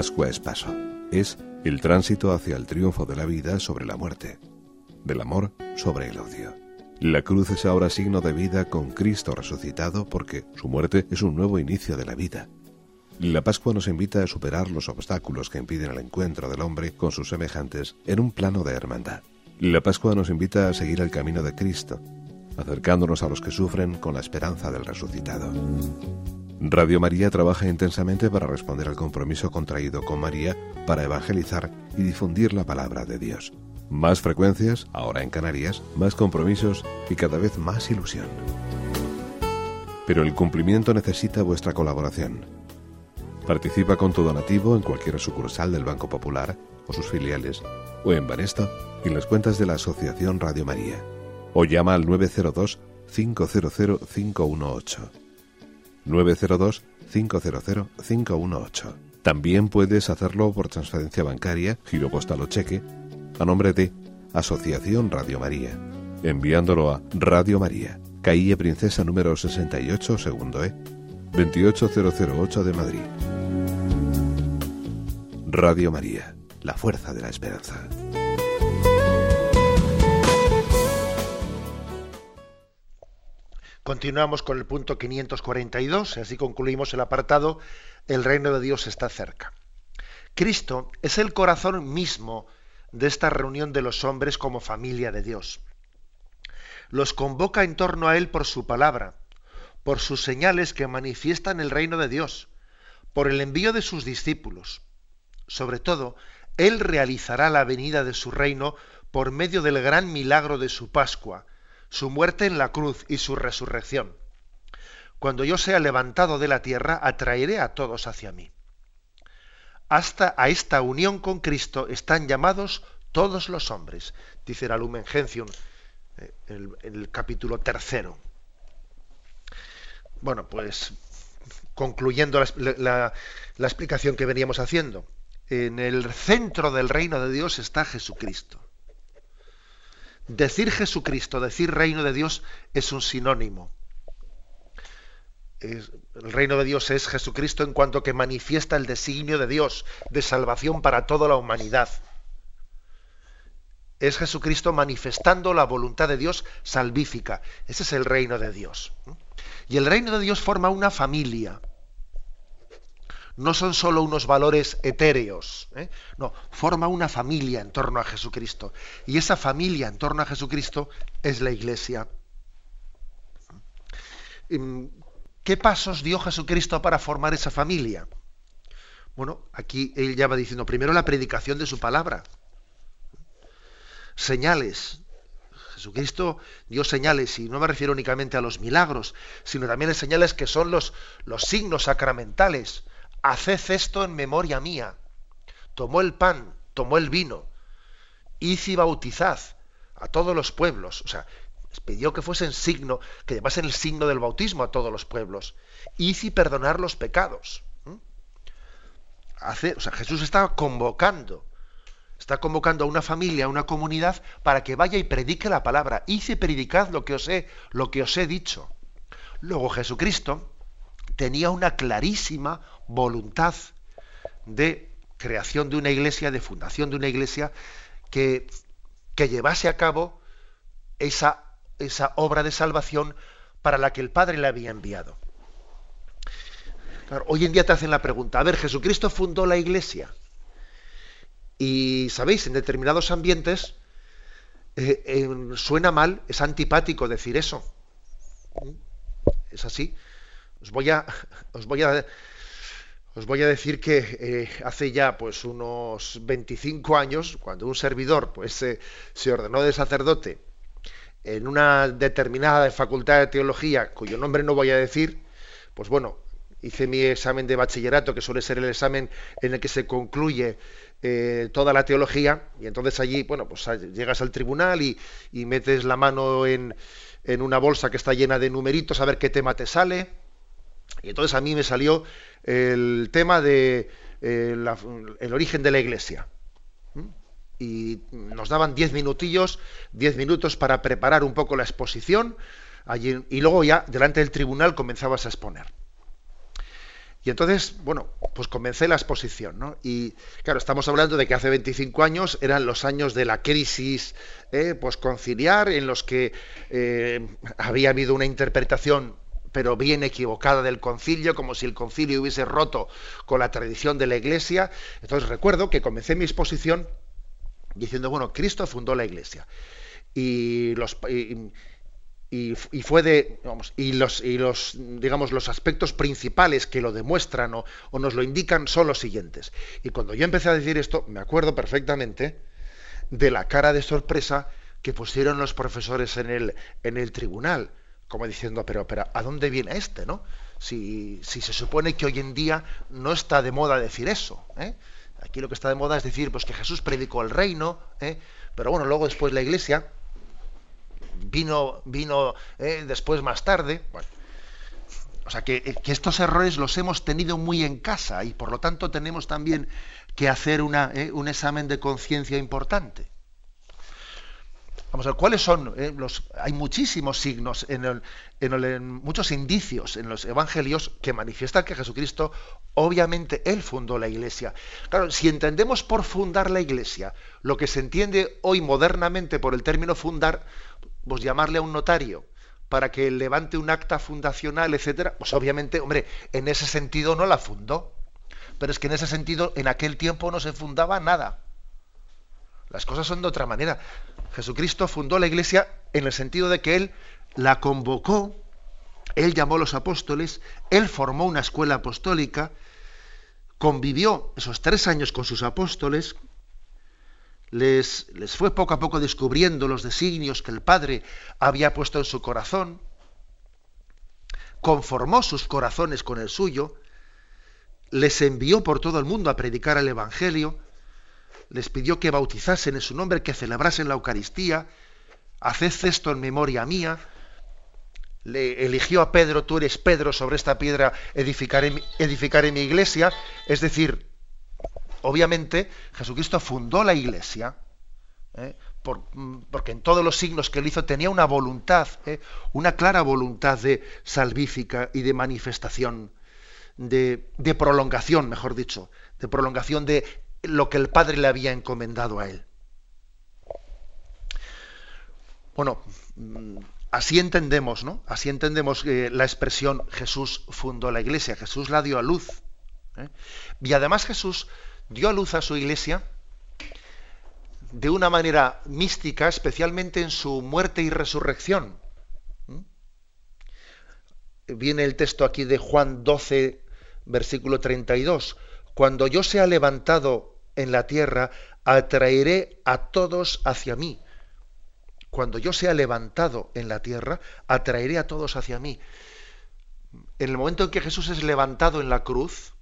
Pascua es paso, es el tránsito hacia el triunfo de la vida sobre la muerte, del amor sobre el odio. La cruz es ahora signo de vida con Cristo resucitado porque su muerte es un nuevo inicio de la vida. La Pascua nos invita a superar los obstáculos que impiden el encuentro del hombre con sus semejantes en un plano de hermandad. La Pascua nos invita a seguir el camino de Cristo, acercándonos a los que sufren con la esperanza del resucitado. Radio María trabaja intensamente para responder al compromiso contraído con María para evangelizar y difundir la palabra de Dios. Más frecuencias, ahora en Canarias, más compromisos y cada vez más ilusión. Pero el cumplimiento necesita vuestra colaboración. Participa con tu donativo en cualquier sucursal del Banco Popular o sus filiales, o en Banesto en las cuentas de la Asociación Radio María. O llama al 902 500 518. 902-500-518. También puedes hacerlo por transferencia bancaria, giro postal o cheque, a nombre de Asociación Radio María, enviándolo a Radio María, Calle Princesa número 68, segundo E, 28008 de Madrid. Radio María, la fuerza de la esperanza. Continuamos con el punto 542 y así concluimos el apartado El reino de Dios está cerca. Cristo es el corazón mismo de esta reunión de los hombres como familia de Dios. Los convoca en torno a Él por su palabra, por sus señales que manifiestan el reino de Dios, por el envío de sus discípulos. Sobre todo, Él realizará la venida de su reino por medio del gran milagro de su Pascua, su muerte en la cruz y su resurrección. Cuando yo sea levantado de la tierra, atraeré a todos hacia mí. Hasta a esta unión con Cristo están llamados todos los hombres, dice la Lumen Gentium eh, en el, capítulo tercero. Bueno, pues concluyendo la explicación que veníamos haciendo, en el centro del reino de Dios está Jesucristo. Decir Jesucristo, decir reino de Dios es un sinónimo. el reino de Dios es Jesucristo en cuanto que manifiesta el designio de Dios de salvación para toda la humanidad. Es Jesucristo manifestando la voluntad de Dios salvífica. Ese es el reino de Dios. Y el reino de Dios forma una familia no son solo unos valores etéreos, ¿eh? no, forma una familia en torno a Jesucristo. Y esa familia en torno a Jesucristo es la iglesia. ¿Qué pasos dio Jesucristo para formar esa familia? Bueno, aquí él ya va diciendo primero la predicación de su palabra. Señales. Jesucristo dio señales, y no me refiero únicamente a los milagros, sino también a señales que son los, los signos sacramentales haced esto en memoria mía. Tomó el pan, tomó el vino, id y bautizad a todos los pueblos. O sea, pidió que fuesen signo, que llevasen el signo del bautismo a todos los pueblos. Id y perdonar los pecados. Hace, o sea, Jesús está convocando, está convocando a una familia, a una comunidad, para que vaya y predique la palabra. Y predicad lo que os he, lo que os he dicho. Luego Jesucristo tenía una clarísima voluntad de creación de una iglesia, de fundación de una iglesia que, que llevase a cabo esa, esa obra de salvación para la que el Padre le había enviado. hoy en día te hacen la pregunta, a ver, Jesucristo fundó la iglesia. Y sabéis, en determinados ambientes eh, suena mal, es antipático decir eso. Es así. Os voy a, os voy a os voy a decir que eh, hace ya pues unos 25 años, cuando un servidor pues se ordenó de sacerdote en una determinada facultad de teología, cuyo nombre no voy a decir, pues bueno, hice mi examen de bachillerato, que suele ser el examen en el que se concluye eh, toda la teología, y entonces allí, bueno, pues llegas al tribunal y, y metes la mano en, en una bolsa que está llena de numeritos a ver qué tema te sale y entonces a mí me salió el tema de eh, el origen de la iglesia. Y nos daban diez minutillos, diez minutos para preparar un poco la exposición, allí, y luego ya delante del tribunal comenzabas a exponer. Y entonces, bueno, pues comencé la exposición, ¿no? Y claro, estamos hablando de que hace 25 años eran los años de la crisis eh, pues conciliar, en los que eh, había habido una interpretación pero bien equivocada del concilio, como si el concilio hubiese roto con la tradición de la Iglesia. Entonces recuerdo que comencé mi exposición diciendo, bueno, Cristo fundó la Iglesia. Y los, y, fue de y los y los digamos los aspectos principales que lo demuestran o, nos lo indican son los siguientes y cuando yo empecé a decir esto me acuerdo perfectamente de la cara de sorpresa que pusieron los profesores en el en el tribunal como diciendo pero pero a dónde viene este no si, se supone que hoy en día no está de moda decir eso ¿eh? aquí lo que está de moda es decir pues que Jesús predicó el reino ¿eh? pero bueno luego después la Iglesia vino, vino eh, después más tarde. o sea, que, estos errores los hemos tenido muy en casa y por lo tanto tenemos también que hacer un examen de conciencia importante. Vamos a ver, ¿cuáles son eh, los...? Hay muchísimos signos, en, el, en, muchos indicios en los evangelios que manifiestan que Jesucristo, obviamente, Él fundó la iglesia. Claro, si entendemos por fundar la iglesia lo que se entiende hoy modernamente por el término fundar, pues llamarle a un notario para que levante un acta fundacional, etcétera, pues obviamente, hombre, en ese sentido no la fundó. Pero es que en ese sentido, en aquel tiempo no se fundaba nada. Las cosas son de otra manera. Jesucristo fundó la iglesia en el sentido de que Él la convocó, Él llamó a los apóstoles, Él formó una escuela apostólica, convivió esos tres años con sus apóstoles, les, les fue poco a poco descubriendo los designios que el Padre había puesto en su corazón, conformó sus corazones con el suyo, les envió por todo el mundo a predicar el Evangelio, les pidió que bautizasen en su nombre, que celebrasen la Eucaristía, haced esto en memoria mía, le eligió a Pedro, tú eres Pedro, sobre esta piedra edificaré, mi iglesia, es decir, obviamente Jesucristo fundó la iglesia, ¿eh? porque en todos los signos que él hizo tenía una voluntad, ¿eh? una clara voluntad de salvífica y de manifestación, de prolongación, mejor dicho, de prolongación de lo que el Padre le había encomendado a él. Bueno, mm, así entendemos, ¿no? Así entendemos eh, la expresión Jesús fundó la iglesia, Jesús la dio a luz. Y además Jesús dio a luz a su iglesia de una manera mística, especialmente en su muerte y resurrección. ¿Mm? Viene el texto aquí de Juan 12, versículo 32. Cuando yo sea levantado en la tierra, atraeré a todos hacia mí. Cuando yo sea levantado en la tierra, atraeré a todos hacia mí. En el momento en que Jesús es levantado en la cruz,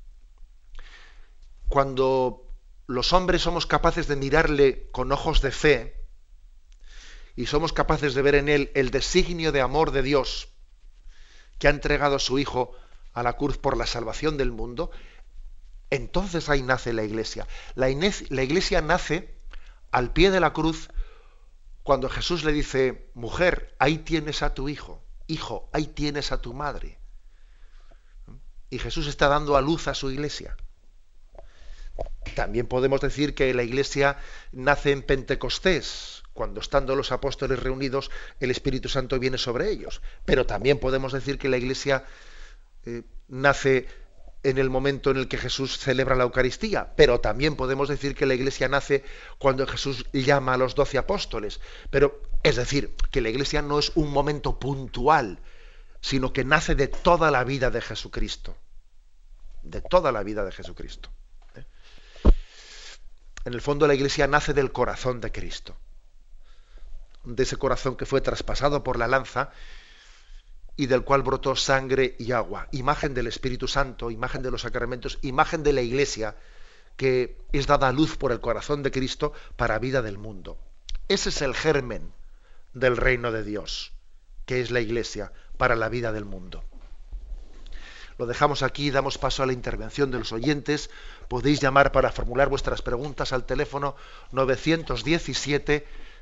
cuando los hombres somos capaces de mirarle con ojos de fe y somos capaces de ver en él el designio de amor de Dios que ha entregado a su Hijo a la cruz por la salvación del mundo, entonces ahí nace la iglesia. La, iglesia nace al pie de la cruz cuando Jesús le dice, mujer, ahí tienes a tu hijo, hijo, ahí tienes a tu madre. Y Jesús está dando a luz a su iglesia. También podemos decir que la Iglesia nace en Pentecostés, cuando estando los apóstoles reunidos, el Espíritu Santo viene sobre ellos. Pero también podemos decir que la Iglesia eh, nace en el momento en el que Jesús celebra la Eucaristía, pero también podemos decir que la Iglesia nace cuando Jesús llama a los doce apóstoles. Pero es decir, que la Iglesia no es un momento puntual, sino que nace de toda la vida de Jesucristo. De toda la vida de Jesucristo. En el fondo la iglesia nace del corazón de Cristo, de ese corazón que fue traspasado por la lanza y del cual brotó sangre y agua, imagen del Espíritu Santo, imagen de los sacramentos, imagen de la iglesia que es dada a luz por el corazón de Cristo para vida del mundo. Ese es el germen del reino de Dios, que es la iglesia para la vida del mundo. Lo dejamos aquí, damos paso a la intervención de los oyentes. Podéis llamar para formular vuestras preguntas al teléfono 917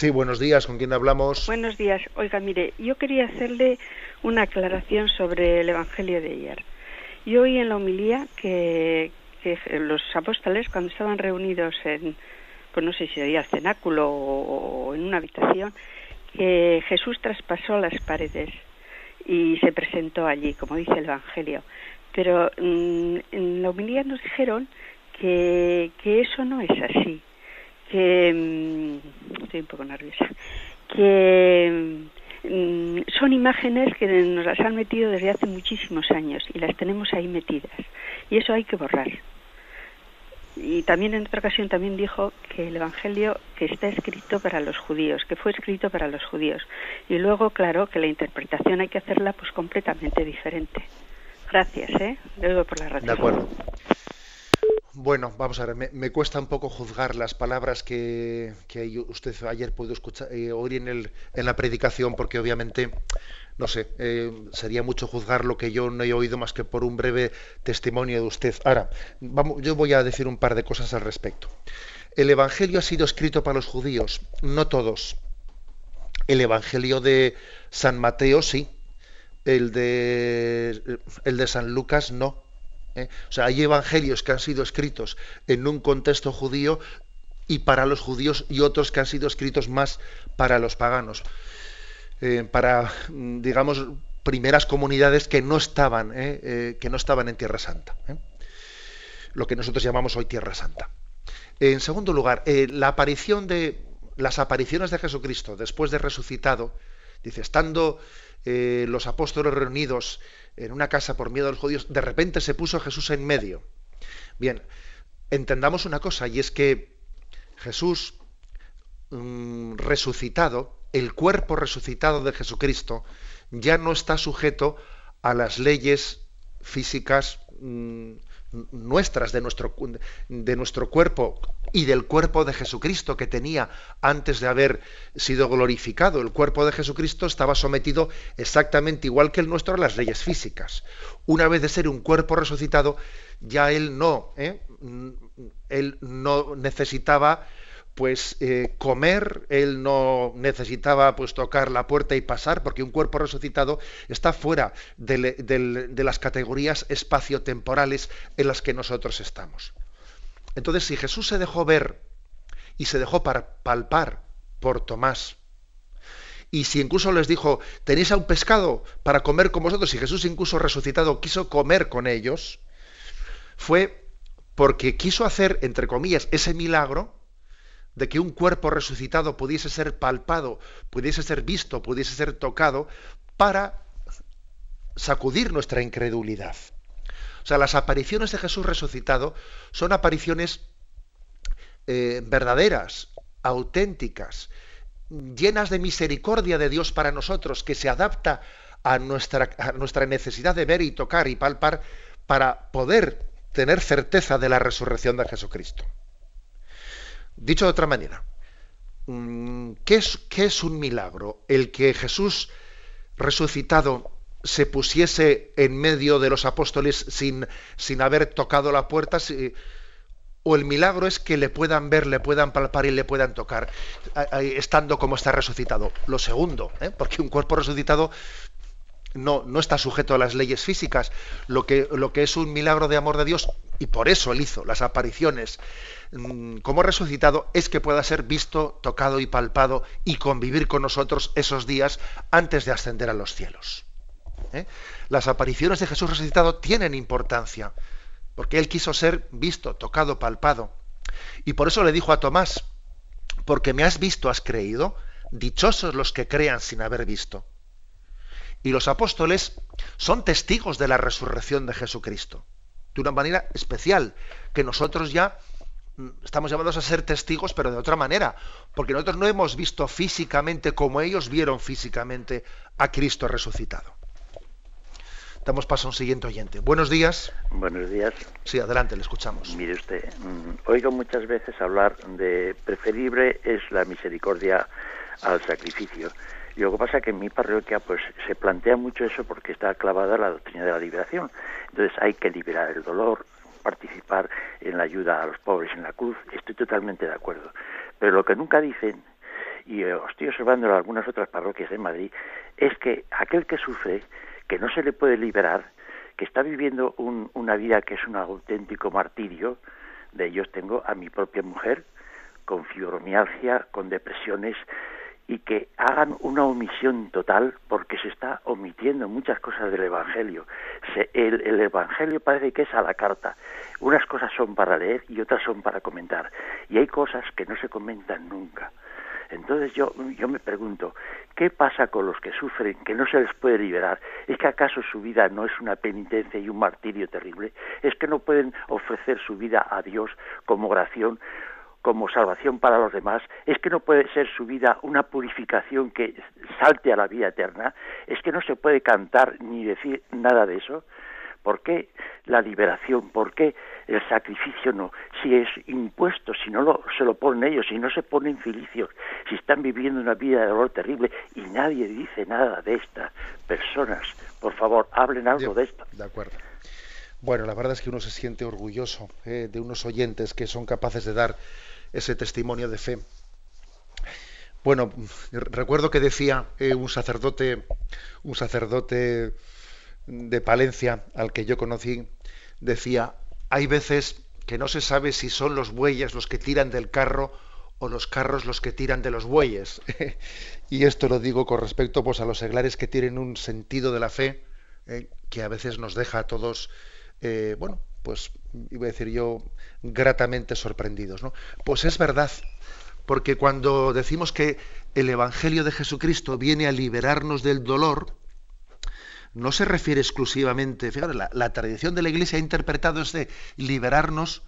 Sí, buenos días. ¿Con quién hablamos? Buenos días. Oiga, mire, yo quería hacerle una aclaración sobre el Evangelio de ayer. Yo oí en la homilía que, los apóstoles, cuando estaban reunidos en, pues no sé si sería cenáculo o, en una habitación, que Jesús traspasó las paredes y se presentó allí, como dice el Evangelio. Pero mm, en la homilía nos dijeron que, que eso no es así, que mm, estoy un poco nerviosa que mm, son imágenes que nos las han metido desde hace muchísimos años y las tenemos ahí metidas. Y eso hay que borrar. Y también en otra ocasión también dijo que el evangelio que está escrito para los judíos que fue escrito para los judíos. Y luego claro que la interpretación hay que hacerla pues completamente diferente. Gracias eh luego por la razón de acuerdo bueno, vamos a ver, me, cuesta un poco juzgar las palabras que, usted ayer pudo escuchar, eh, oír en, el, en la predicación, porque obviamente, no sé, eh, sería mucho juzgar lo que yo no he oído más que por un breve testimonio de usted. Ahora, vamos, yo voy a decir un par de cosas al respecto. El Evangelio ha sido escrito para los judíos, no todos. El Evangelio de San Mateo sí, el de, el de San Lucas no ¿eh? O sea, hay evangelios que han sido escritos en un contexto judío y para los judíos y otros que han sido escritos más para los paganos, eh, para, mm, digamos, primeras comunidades que no estaban, ¿eh? que no estaban en Tierra Santa, lo que nosotros llamamos hoy Tierra Santa. En segundo lugar, la aparición de las apariciones de Jesucristo después de resucitado, dice, estando los apóstoles reunidos en una casa por miedo a los judíos, de repente se puso Jesús en medio. Bien, entendamos una cosa, y es que Jesús mm, resucitado, el cuerpo resucitado de Jesucristo, ya no está sujeto a las leyes físicas mm, nuestras, de nuestro, de nuestro cuerpo y del cuerpo de Jesucristo que tenía antes de haber sido glorificado. El cuerpo de Jesucristo estaba sometido exactamente igual que el nuestro a las leyes físicas. Una vez de ser un cuerpo resucitado, ya él no, ¿eh? él no necesitaba pues eh, comer, él no necesitaba pues tocar la puerta y pasar, porque un cuerpo resucitado está fuera de, las categorías espaciotemporales en las que nosotros estamos. Entonces, si Jesús se dejó ver y se dejó palpar por Tomás, y si incluso les dijo, tenéis a un pescado para comer con vosotros, y Jesús incluso resucitado quiso comer con ellos, fue porque quiso hacer, entre comillas, ese milagro de que un cuerpo resucitado pudiese ser palpado, pudiese ser visto, pudiese ser tocado, para sacudir nuestra incredulidad. O sea, las apariciones de Jesús resucitado son apariciones eh, verdaderas, auténticas, llenas de misericordia de Dios para nosotros, que se adapta a nuestra, a nuestra necesidad de ver y tocar y palpar para poder tener certeza de la resurrección de Jesucristo. Dicho de otra manera, mm, ¿qué es, es un milagro? El que Jesús resucitado se pusiese en medio de los apóstoles sin, sin haber tocado la puerta, o el milagro es que le puedan ver, le puedan palpar y le puedan tocar, estando como está resucitado. Lo segundo, ¿eh? porque un cuerpo resucitado no, no está sujeto a las leyes físicas, lo que, lo que es un milagro de amor de Dios, y por eso él hizo las apariciones mm, como resucitado, es que pueda ser visto, tocado y palpado y convivir con nosotros esos días antes de ascender a los cielos. ¿eh? Las apariciones de Jesús resucitado tienen importancia, porque él quiso ser visto, tocado, palpado. Y por eso le dijo a Tomás, porque me has visto, has creído, dichosos los que crean sin haber visto. Y los apóstoles son testigos de la resurrección de Jesucristo, de una manera especial, que nosotros ya mm, estamos llamados a ser testigos, pero de otra manera, porque nosotros no hemos visto físicamente como ellos vieron físicamente a Cristo resucitado. Damos paso a un siguiente oyente. Buenos días. Buenos días. Sí, adelante, le escuchamos. Mire usted, mm, oigo muchas veces hablar de preferible es la misericordia al sacrificio. Y lo que pasa es que en mi parroquia pues se plantea mucho eso porque está clavada la doctrina de la liberación. Entonces hay que liberar el dolor, participar en la ayuda a los pobres en la cruz. Estoy totalmente de acuerdo. Pero lo que nunca dicen, y estoy observando en algunas otras parroquias de Madrid, es que aquel que sufre, que no se le puede liberar, que está viviendo una vida que es un auténtico martirio, de ellos tengo a mi propia mujer, con fibromialgia, con depresiones, y que hagan una omisión total porque se está omitiendo muchas cosas del Evangelio. el, el, Evangelio parece que es a la carta. Unas cosas son para leer y otras son para comentar. Y hay cosas que no se comentan nunca. Entonces yo, yo me pregunto, ¿qué pasa con los que sufren, que no se les puede liberar? ¿Es que acaso su vida no es una penitencia y un martirio terrible? ¿Es que no pueden ofrecer su vida a Dios como oración? Como salvación para los demás, es que no puede ser su vida una purificación que salte a la vida eterna, es que no se puede cantar ni decir nada de eso. ¿Por qué la liberación? ¿Por qué el sacrificio no? Si es impuesto, si no lo, se lo ponen ellos, si no se ponen filicios, si están viviendo una vida de dolor terrible y nadie dice nada de estas personas, por favor, hablen algo de, esto. De acuerdo. Bueno, la verdad es que uno se siente orgulloso eh, de unos oyentes que son capaces de dar ese testimonio de fe. Bueno, recuerdo que decía eh, un sacerdote, un sacerdote de Palencia al que yo conocí, decía, hay veces que no se sabe si son los bueyes los que tiran del carro o los carros los que tiran de los bueyes. y esto lo digo con respecto pues, a los seglares que tienen un sentido de la fe eh, que a veces nos deja a todos, eh, bueno, pues iba a decir yo, gratamente sorprendidos. ¿no? Pues es verdad, porque cuando decimos que el Evangelio de Jesucristo viene a liberarnos del dolor, no se refiere exclusivamente, fíjate, la, tradición de la Iglesia ha interpretado este liberarnos,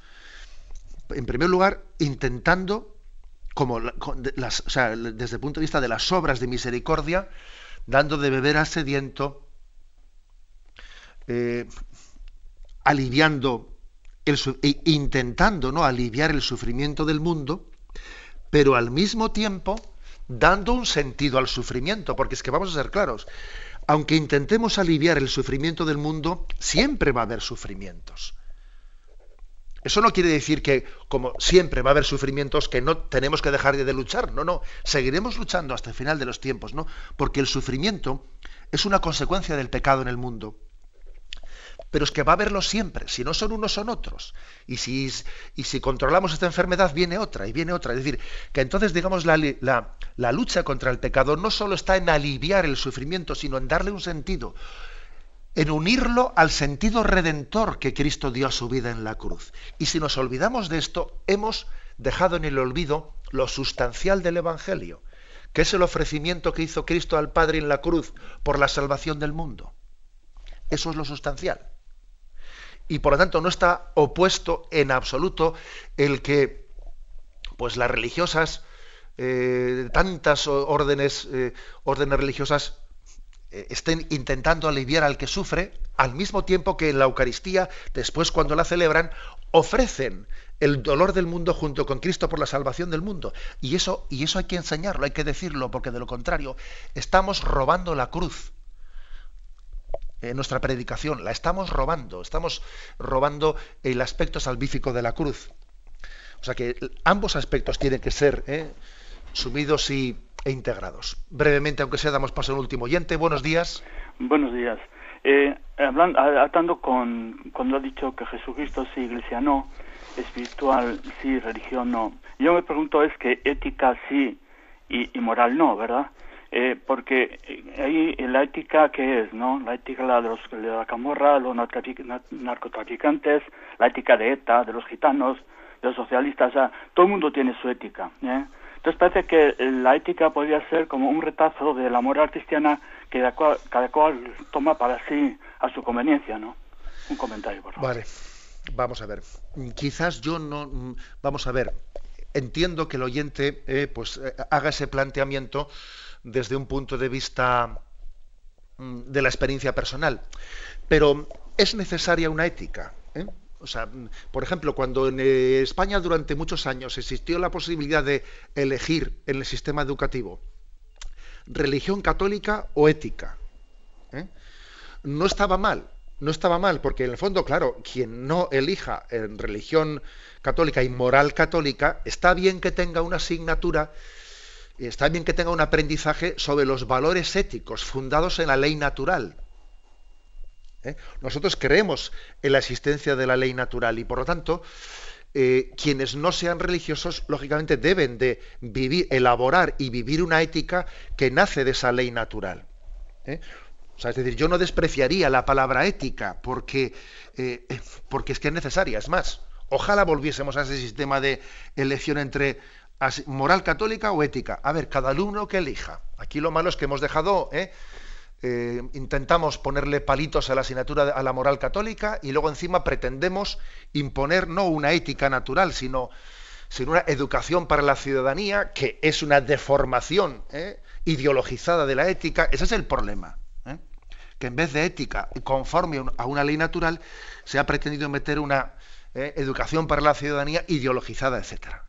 en primer lugar, intentando, como desde el punto de vista de las obras de misericordia, dando de beber al sediento, eh, aliviando, el, e intentando ¿no? aliviar el sufrimiento del mundo, pero al mismo tiempo dando un sentido al sufrimiento, porque es que vamos a ser claros, aunque intentemos aliviar el sufrimiento del mundo, siempre va a haber sufrimientos. Eso no quiere decir que, como siempre va a haber sufrimientos, que no tenemos que dejar de luchar. No, no. Seguiremos luchando hasta el final de los tiempos, ¿no? Porque el sufrimiento es una consecuencia del pecado en el mundo pero es que va a haberlo siempre. Si no son unos, son otros. Y si, y si controlamos esta enfermedad, viene otra y viene otra. Es decir, que entonces, digamos, la, la, lucha contra el pecado no solo está en aliviar el sufrimiento, sino en darle un sentido, en unirlo al sentido redentor que Cristo dio a su vida en la cruz. Y si nos olvidamos de esto, hemos dejado en el olvido lo sustancial del Evangelio, que es el ofrecimiento que hizo Cristo al Padre en la cruz por la salvación del mundo. Eso es lo sustancial y por lo tanto no está opuesto en absoluto el que pues las religiosas eh, tantas órdenes eh, órdenes religiosas eh, estén intentando aliviar al que sufre al mismo tiempo que en la Eucaristía después cuando la celebran ofrecen el dolor del mundo junto con Cristo por la salvación del mundo. Y eso y eso hay que enseñarlo hay que decirlo porque de lo contrario estamos robando la cruz en nuestra predicación, la estamos robando, estamos robando el aspecto salvífico de la cruz. O sea que ambos aspectos tienen que ser ¿eh? sumidos y, e integrados. Brevemente, aunque sea, damos paso al último oyente. Buenos días. Buenos días. Eh, hablando, atando con cuando ha dicho que Jesucristo sí, iglesia no, espiritual sí, religión no. Yo me pregunto es que ética sí y, moral no, ¿verdad? Eh, porque ahí la ética qué es, ¿no? La ética de, los, de la camorra, los narcotraficantes, la ética de ETA, de los gitanos, de los socialistas, o todo el mundo tiene su ética. ¿eh? Entonces parece que la ética podría ser como un retazo de la moral cristiana que cada cual, toma para sí a su conveniencia, ¿no? Un comentario, por favor. Vale, vamos a ver. Quizás yo no, vamos a ver. Entiendo que el oyente, eh, pues, eh, haga ese planteamiento desde un punto de vista mm, de la experiencia personal, pero es necesaria una ética. ¿eh? O sea, por ejemplo, cuando en España durante muchos años existió la posibilidad de elegir en el sistema educativo religión católica o ética, no estaba mal, no estaba mal, porque en el fondo, claro, quien no elija en religión católica y moral católica, está bien que tenga una asignatura, está bien que tenga un aprendizaje sobre los valores éticos fundados en la ley natural. ¿eh? Nosotros creemos en la existencia de la ley natural y por lo tanto eh, quienes no sean religiosos lógicamente deben de vivir, elaborar y vivir una ética que nace de esa ley natural. ¿eh? O sea, es decir, yo no despreciaría la palabra ética porque, porque es que es necesaria. Es más, ojalá volviésemos a ese sistema de elección entre moral católica o ética. A ver, cada alumno que elija. Aquí lo malo es que hemos dejado eh, intentamos ponerle palitos a la asignatura a la moral católica y luego encima pretendemos imponer no una ética natural, sino, sino una educación para la ciudadanía que es una deformación ¿eh? ideologizada de la ética. Ese es el problema. ¿Eh? Que en vez de ética conforme a una ley natural, se ha pretendido meter una educación para la ciudadanía ideologizada, etcétera.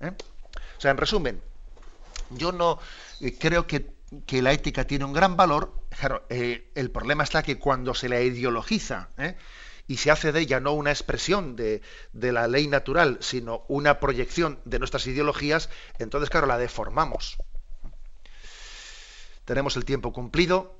O sea, en resumen, yo no creo que que la ética tiene un gran valor, claro, eh, el problema está que cuando se la ideologiza ¿eh? y se hace de ella no una expresión de, de, la ley natural, sino una proyección de nuestras ideologías, entonces, claro, la deformamos. Tenemos el tiempo cumplido.